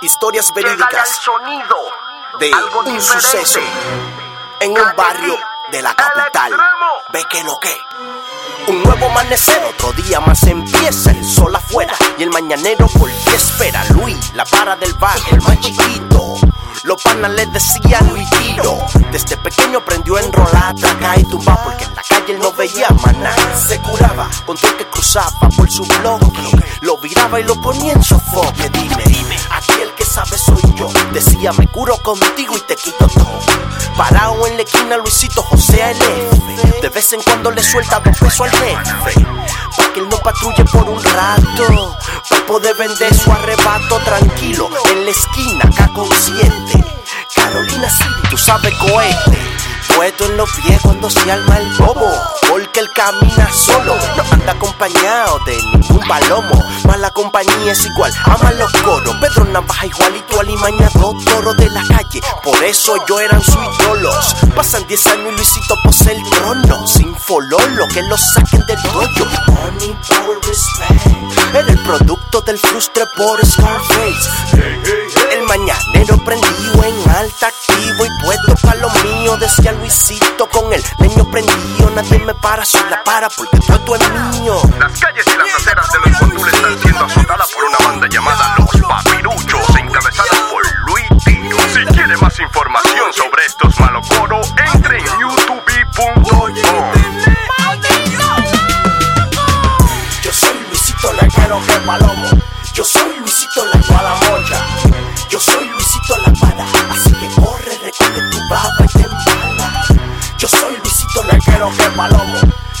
Historias verídicas sonido. de Algo un diferente. suceso en un barrio de la capital. Ve que lo que. Un nuevo amanecer, otro día más empieza el sol afuera y el mañanero por qué espera. Luis, la para del barrio, el más chiquito. Los panas le decían Luis Tiro. Desde pequeño aprendió a enrolar, tragar y tumbar porque en la calle él no veía maná. Se curaba con todo el que cruzaba por su bloque. Lo viraba y lo ponía en su foque. Dime, dime, aquí el que sabe soy yo. Decía, me curo contigo y te quito todo. Parado en la esquina, Luisito José F. De vez en cuando le suelta dos pesos al jefe. Pa' que él no patrulle por un rato. Pa' poder vender su arrebato tranquilo. En la esquina, acá consciente. Carolina City, tú sabes cohete. Puesto en los pies cuando se alma el bobo. Porque él camina solo, no anda acompañado de ningún palomo. Mala compañía es igual, ama los coros. Pedro Navaja igualito al Limaña, dos toros de la calle. Por eso yo eran sus ídolos. Pasan 10 años y Luisito posee el trono. Sin fololo, que lo saquen del dojo. Money, power, respect. Era el producto del frustre por Scarface. El mañanero prendido en alta, activo mío. Decía Luisito con el leño prendido. Nadie me para, soy la para porque todo es mío. Las calles y las aceras de los Guandules están siendo azotadas por una banda llamada Los Papiruchos, encabezada por Luis Tiro. Si quiere más información sobre estos malocoros, en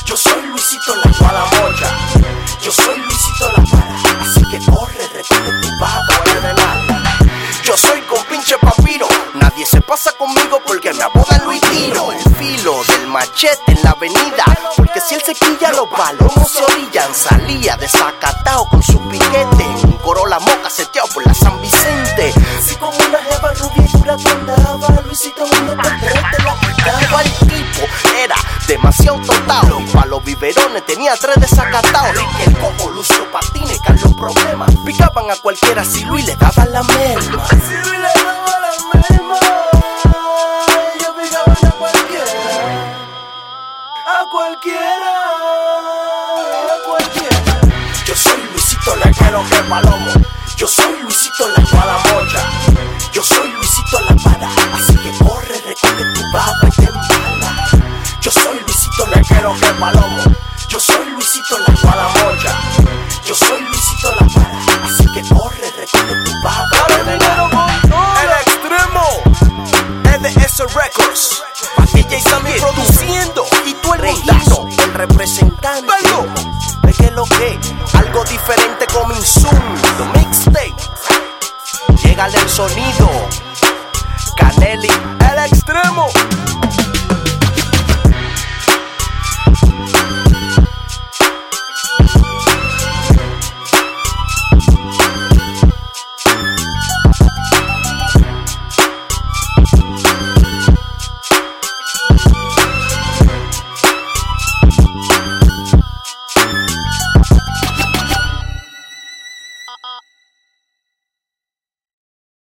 Yo soy Luisito la mocha. Yo soy Luisito la para. Así que corre, recoge tu baba y te embala. Yo soy con pinche papiro. Nadie se pasa conmigo porque me apodan Luis Tiro. El filo del machete en la avenida. Porque si él se quilla, los palomos se orillan. Salía desacatado con su piquete. Un corola moca seteado por la San Vicente. Si como una jeva rubia y dura andaba, Luisito uno demasiado totado. Y pa' los biberones tenía tres desacatados. Y el cojo lució patines, Carlos problemas. Picaban a cualquiera si Luis le daba la merma. Si Luis le daba la merma. Ellos picaban a cualquiera. A cualquiera. A cualquiera. Yo soy Luisito Leguero que palomo. Yo soy Luisito la mocha. Yo soy Luisito la para. Así que corre, palomo. Yo soy Luisito la mala mocha. Yo soy Luisito la mala. Así que corre, recoge tu baba. El extremo. NS Records. Patilla y Sammy produciendo. Y tú el Reyito, el representante. De que lo que. Algo diferente con Zoom. The mixtape. Llegale el sonido. Canelli, el extremo.